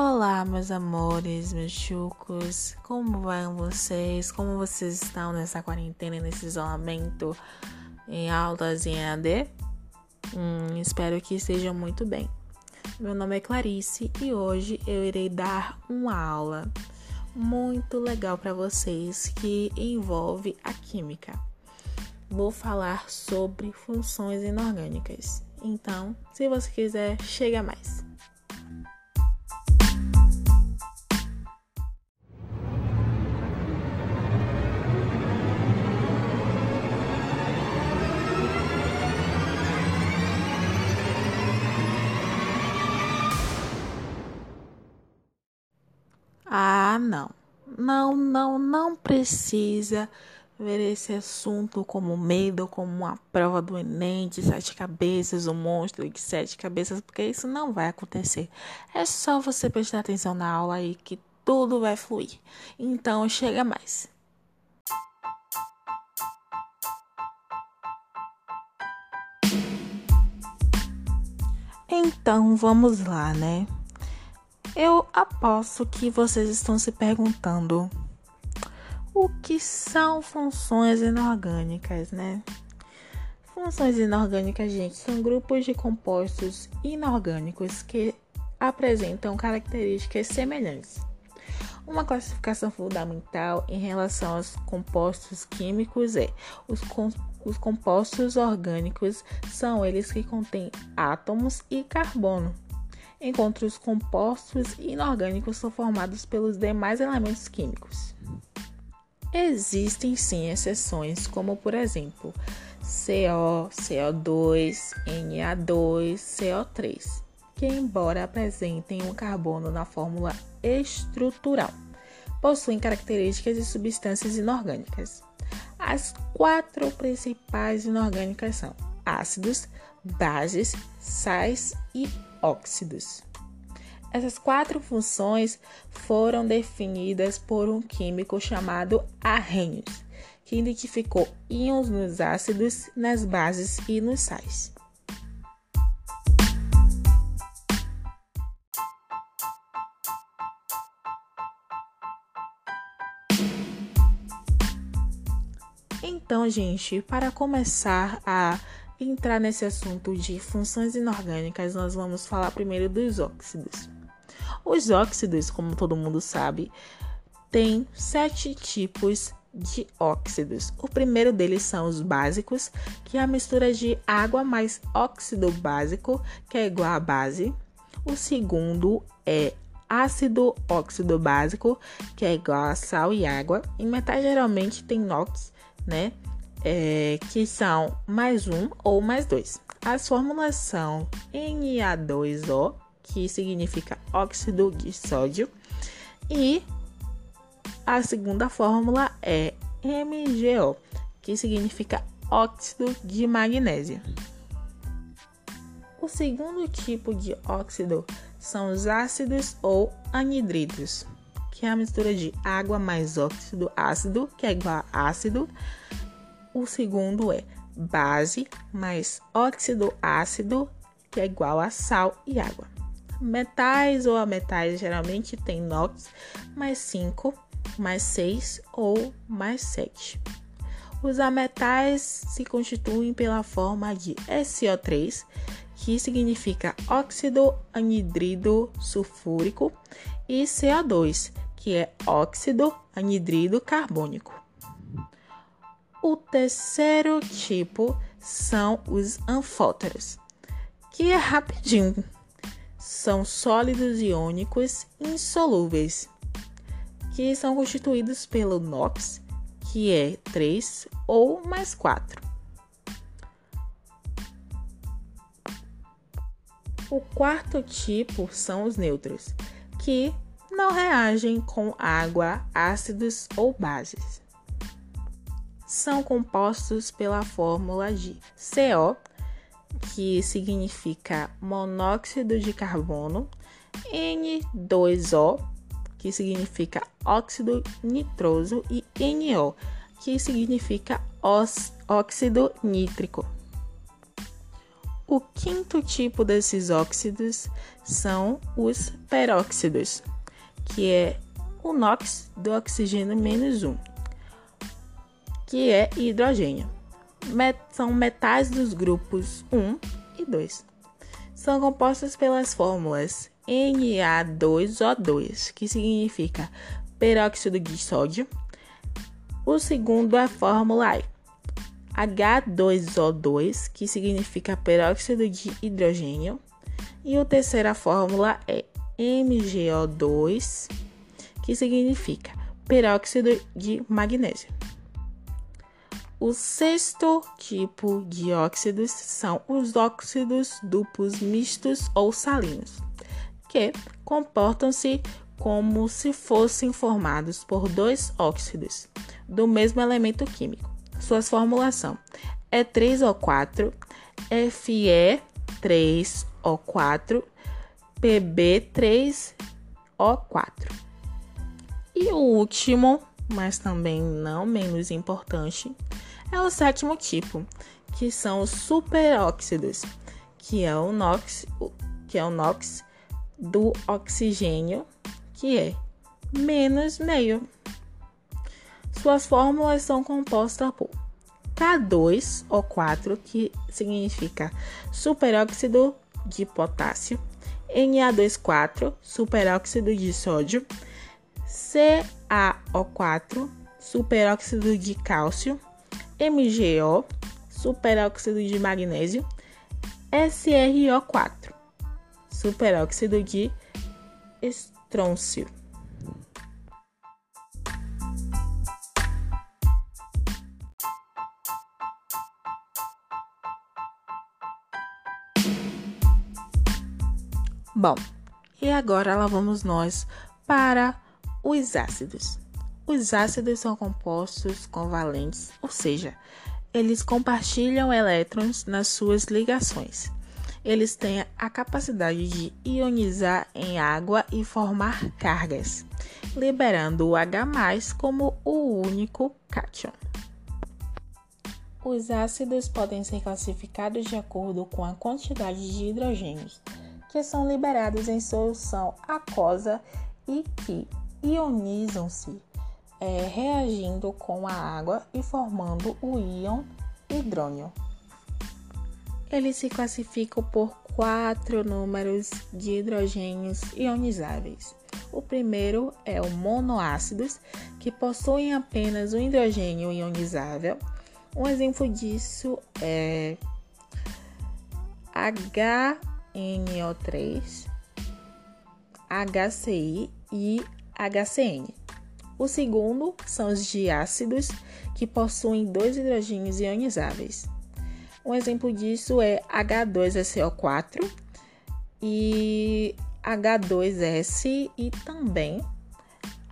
Olá, meus amores, meus chucos, como vão vocês? Como vocês estão nessa quarentena, nesse isolamento, em aulas em AD? Hum, espero que estejam muito bem. Meu nome é Clarice e hoje eu irei dar uma aula muito legal para vocês que envolve a química. Vou falar sobre funções inorgânicas. Então, se você quiser, chega mais. Não, não, não precisa ver esse assunto como medo, como uma prova do Enem de sete cabeças, um monstro de sete cabeças, porque isso não vai acontecer. É só você prestar atenção na aula aí que tudo vai fluir. Então, chega mais. Então, vamos lá, né? Eu aposto que vocês estão se perguntando o que são funções inorgânicas, né? Funções inorgânicas, gente, são grupos de compostos inorgânicos que apresentam características semelhantes. Uma classificação fundamental em relação aos compostos químicos é os, com, os compostos orgânicos são eles que contêm átomos e carbono enquanto os compostos inorgânicos são formados pelos demais elementos químicos. Existem sim exceções, como por exemplo CO, CO2, Na2, CO3, que, embora apresentem um carbono na fórmula estrutural, possuem características de substâncias inorgânicas. As quatro principais inorgânicas são ácidos, bases, sais e óxidos. Essas quatro funções foram definidas por um químico chamado Arrhenius, que identificou íons nos ácidos, nas bases e nos sais. Então, gente, para começar a entrar nesse assunto de funções inorgânicas, nós vamos falar primeiro dos óxidos. Os óxidos, como todo mundo sabe, tem sete tipos de óxidos. O primeiro deles são os básicos, que é a mistura de água mais óxido básico, que é igual a base. O segundo é ácido óxido básico, que é igual a sal e água. Em metais geralmente tem NOx, né? É, que são mais um ou mais dois. As fórmulas são Na2O, que significa óxido de sódio, e a segunda fórmula é MgO, que significa óxido de magnésio. O segundo tipo de óxido são os ácidos ou anidridos, que é a mistura de água mais óxido ácido, que é igual a ácido, o segundo é base mais óxido ácido, que é igual a sal e água. Metais ou ametais geralmente tem NOx mais 5, mais 6 ou mais 7. Os ametais se constituem pela forma de SO3, que significa óxido anidrido sulfúrico, e CO2, que é óxido anidrido carbônico. O terceiro tipo são os anfóteros, que é rapidinho. São sólidos iônicos insolúveis, que são constituídos pelo NOx, que é 3 ou mais 4. O quarto tipo são os neutros, que não reagem com água, ácidos ou bases são compostos pela fórmula de CO, que significa monóxido de carbono, N2O, que significa óxido nitroso, e NO, que significa óxido nítrico. O quinto tipo desses óxidos são os peróxidos, que é o NOx do oxigênio menos 1, que é hidrogênio. Met são metais dos grupos 1 e 2. São compostos pelas fórmulas Na2O2, que significa peróxido de sódio. O segundo é a fórmula H2O2, que significa peróxido de hidrogênio. E o terceira fórmula é MgO2, que significa peróxido de magnésio. O sexto tipo de óxidos são os óxidos duplos mistos ou salinos, que comportam-se como se fossem formados por dois óxidos do mesmo elemento químico. Suas formulação é 3O4, Fe3O4, Pb3O4. E o último, mas também não menos importante, é o sétimo tipo, que são os superóxidos, que é o NOx, que é o NOx do oxigênio, que é menos meio. Suas fórmulas são compostas por K2O4, que significa superóxido de potássio, Na2,4, superóxido de sódio, CaO4, superóxido de cálcio, MgO, superóxido de magnésio, SrO4, superóxido de estrôncio. Bom, e agora lá vamos nós para os ácidos. Os ácidos são compostos covalentes, ou seja, eles compartilham elétrons nas suas ligações. Eles têm a capacidade de ionizar em água e formar cargas, liberando o H+ como o único cátion. Os ácidos podem ser classificados de acordo com a quantidade de hidrogênios que são liberados em solução aquosa e que ionizam-se é, reagindo com a água e formando o íon hidrônio. Eles se classificam por quatro números de hidrogênios ionizáveis. O primeiro é o monoácidos, que possuem apenas um hidrogênio ionizável. Um exemplo disso é HNO3, HCI e HCN. O segundo são os diácidos, que possuem dois hidrogênios ionizáveis. Um exemplo disso é H2SO4 e H2S e também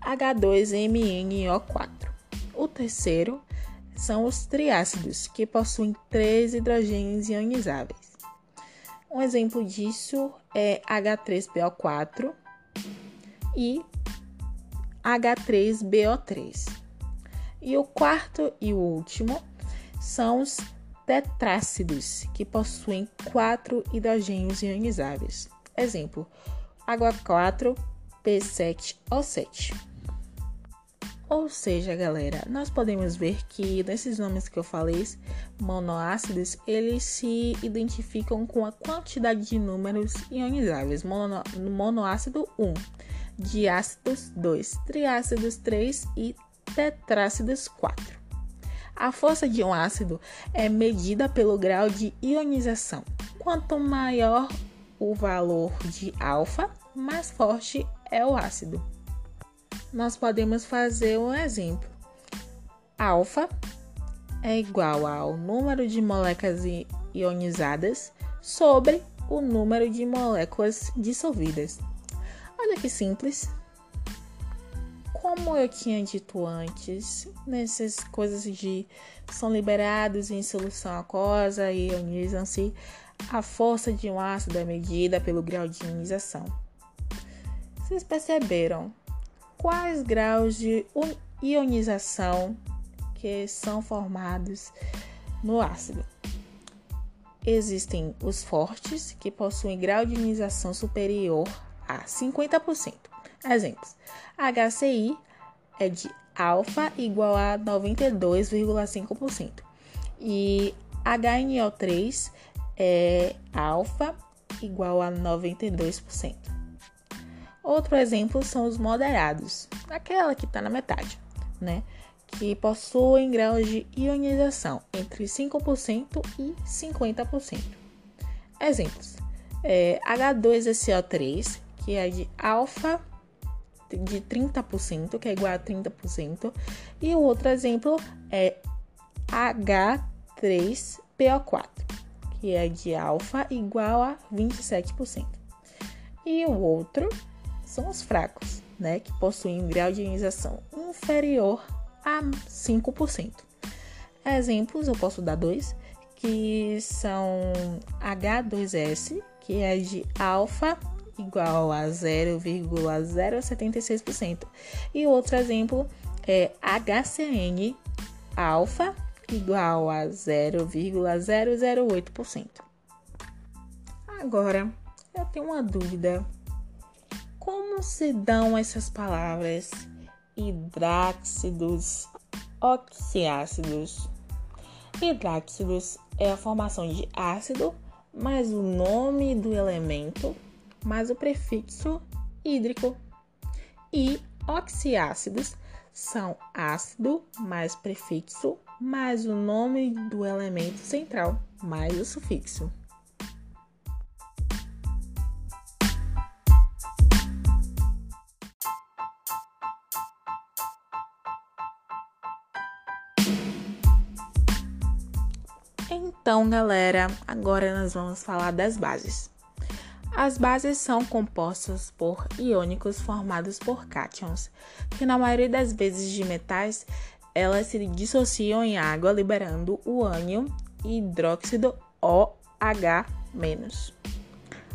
H2MnO4. O terceiro são os triácidos, que possuem três hidrogênios ionizáveis. Um exemplo disso é H3PO4 e H3BO3. E o quarto e o último são os tetrácidos, que possuem quatro hidrogênios ionizáveis. Exemplo: água 4 P7O7. Ou seja, galera, nós podemos ver que nesses nomes que eu falei, monoácidos, eles se identificam com a quantidade de números ionizáveis. Mono, monoácido 1 diácidos 2, triácidos 3 e tetrácidos 4. A força de um ácido é medida pelo grau de ionização. Quanto maior o valor de alfa, mais forte é o ácido. Nós podemos fazer um exemplo. Alfa é igual ao número de moléculas ionizadas sobre o número de moléculas dissolvidas. Olha que simples. Como eu tinha dito antes, nessas coisas de são liberados em solução aquosa e ionizam-se, a força de um ácido é medida pelo grau de ionização. Vocês perceberam quais graus de ionização que são formados no ácido? existem os fortes, que possuem grau de ionização superior a 50%. Exemplos: HCI é de alfa igual a 92,5% e HNO3 é alfa igual a 92%. Outro exemplo são os moderados, aquela que está na metade, né? Que possuem graus de ionização entre 5% e 50%. Exemplos: é, H2SO3, que é de alfa de 30%, que é igual a 30%, e o outro exemplo é H3PO4, que é de alfa igual a 27%. E o outro são os fracos, né, que possuem um grau de ionização inferior a 5%. Exemplos, eu posso dar dois, que são H2S, que é de alfa igual a 0,076%. E outro exemplo é HCN alfa igual a 0,008%. Agora, eu tenho uma dúvida. Como se dão essas palavras hidráxidos, oxiácidos? Hidráxidos é a formação de ácido mais o nome do elemento mais o prefixo hídrico. E oxiácidos são ácido mais prefixo mais o nome do elemento central mais o sufixo. Então, galera, agora nós vamos falar das bases. As bases são compostas por iônicos formados por cátions, que na maioria das vezes de metais, elas se dissociam em água, liberando o ânion e hidróxido OH-.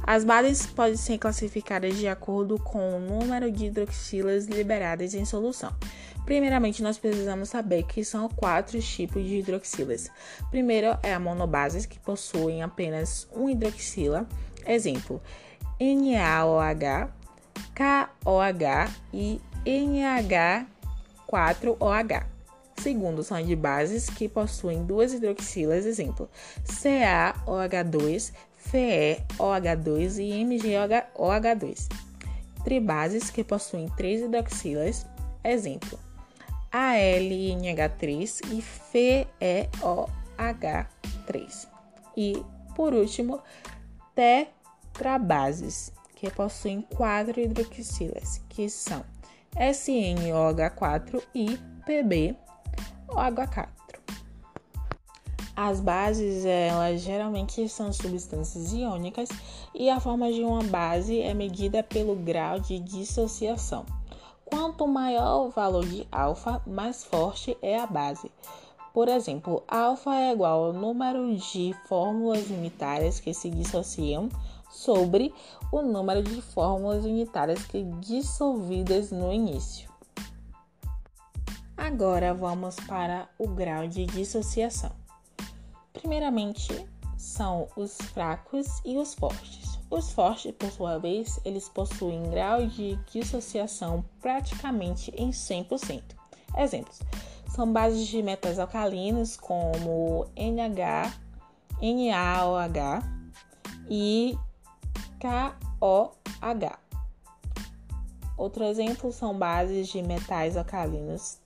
As bases podem ser classificadas de acordo com o número de hidroxilas liberadas em solução. Primeiramente, nós precisamos saber que são quatro tipos de hidroxilas. Primeiro é a monobase, que possuem apenas um hidroxila. Exemplo: NaOH, KOH e NH4OH. Segundo, são de bases que possuem duas hidroxilas, exemplo, CaOH2, FeOH2 e MgOH2. Tribases que possuem três hidroxilas, exemplo, ALNH3 e FeOH3. E, por último, tetrabases, que possuem quatro hidroxilas, que são SNOH4 e PbOH4. As bases, elas geralmente são substâncias iônicas e a forma de uma base é medida pelo grau de dissociação. Quanto maior o valor de alfa, mais forte é a base. Por exemplo, alfa é igual ao número de fórmulas unitárias que se dissociam sobre o número de fórmulas unitárias que dissolvidas no início. Agora vamos para o grau de dissociação. Primeiramente, são os fracos e os fortes. Os fortes, por sua vez, eles possuem grau de dissociação praticamente em 100%. Exemplos: são bases de metais alcalinos como NH, NaOH e KOH. Outro exemplo são bases de metais alcalinos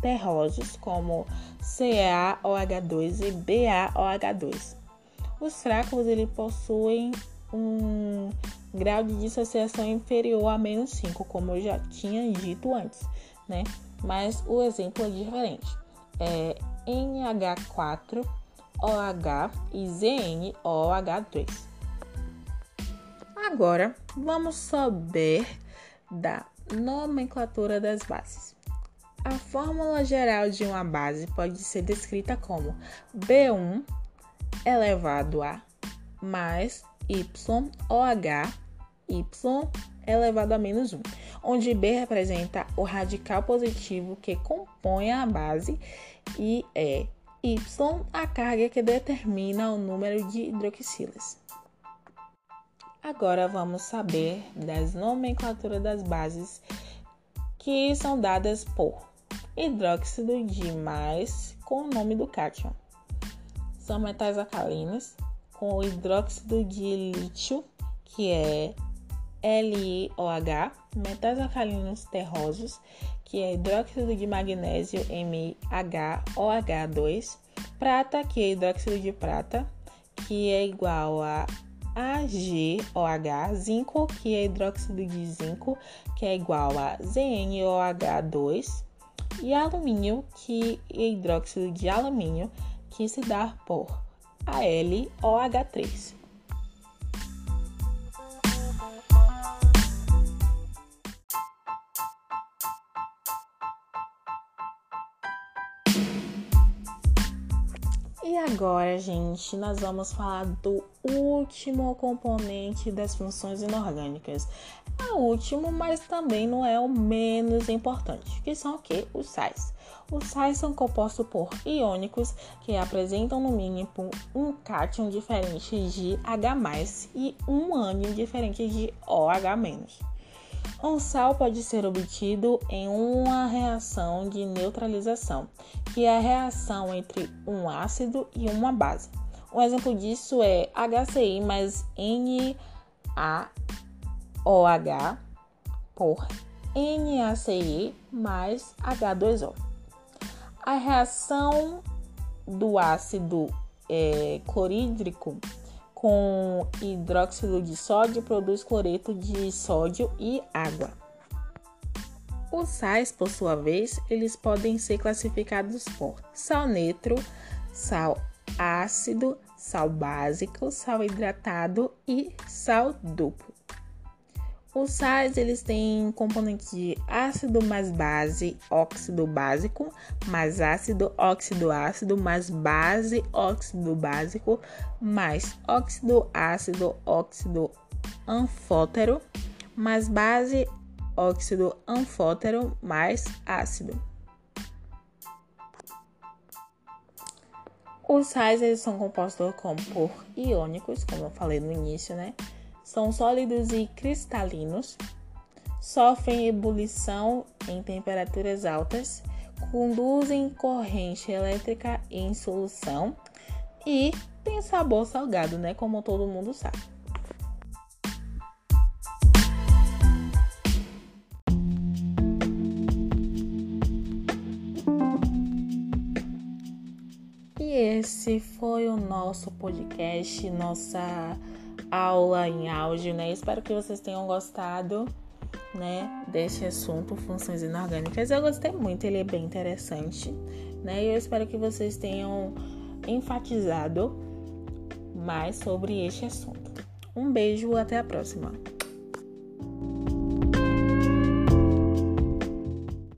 terrosos como CaOH2 e BaOH2. Os fracos ele possuem um grau de dissociação inferior a menos 5, como eu já tinha dito antes, né? Mas o exemplo é diferente. É NH4OH e ZNOH2. Agora, vamos saber da nomenclatura das bases. A fórmula geral de uma base pode ser descrita como B1 elevado a mais YOH Y elevado a menos 1, onde B representa o radical positivo que compõe a base e é Y, a carga que determina o número de hidroxilas. Agora vamos saber das nomenclaturas das bases que são dadas por hidróxido de mais com o nome do cátion. São metais alcalinos com o hidróxido de lítio, que é LiOH, metais alcalinos terrosos, que é hidróxido de magnésio MHOH2, prata, que é hidróxido de prata, que é igual a AgOH, zinco, que é hidróxido de zinco, que é igual a ZnOH2, e alumínio, que é hidróxido de alumínio, que se dá por AlOH3. Agora, gente, nós vamos falar do último componente das funções inorgânicas. É o último, mas também não é o menos importante, que são o que? Os sais. Os sais são compostos por iônicos que apresentam no mínimo um cátion diferente de H+, e um ânion diferente de OH-. Um sal pode ser obtido em uma reação de neutralização, que é a reação entre um ácido e uma base. Um exemplo disso é HCl mais NaOH por NaCl mais H2O. A reação do ácido é, clorídrico com hidróxido de sódio produz cloreto de sódio e água. Os sais, por sua vez, eles podem ser classificados por sal neutro, sal ácido, sal básico, sal hidratado e sal duplo. Os sais eles têm componentes de ácido mais base, óxido básico, mais ácido, óxido ácido, mais base, óxido básico, mais óxido ácido, óxido anfótero, mais base, óxido anfótero, mais ácido. Os sais eles são compostos por iônicos, como eu falei no início, né? São sólidos e cristalinos, sofrem ebulição em temperaturas altas, conduzem corrente elétrica em solução e tem sabor salgado, né? Como todo mundo sabe. E esse foi o nosso podcast, nossa aula em áudio, né? Espero que vocês tenham gostado, né, desse assunto, funções inorgânicas. Eu gostei muito, ele é bem interessante, né? E eu espero que vocês tenham enfatizado mais sobre este assunto. Um beijo, até a próxima.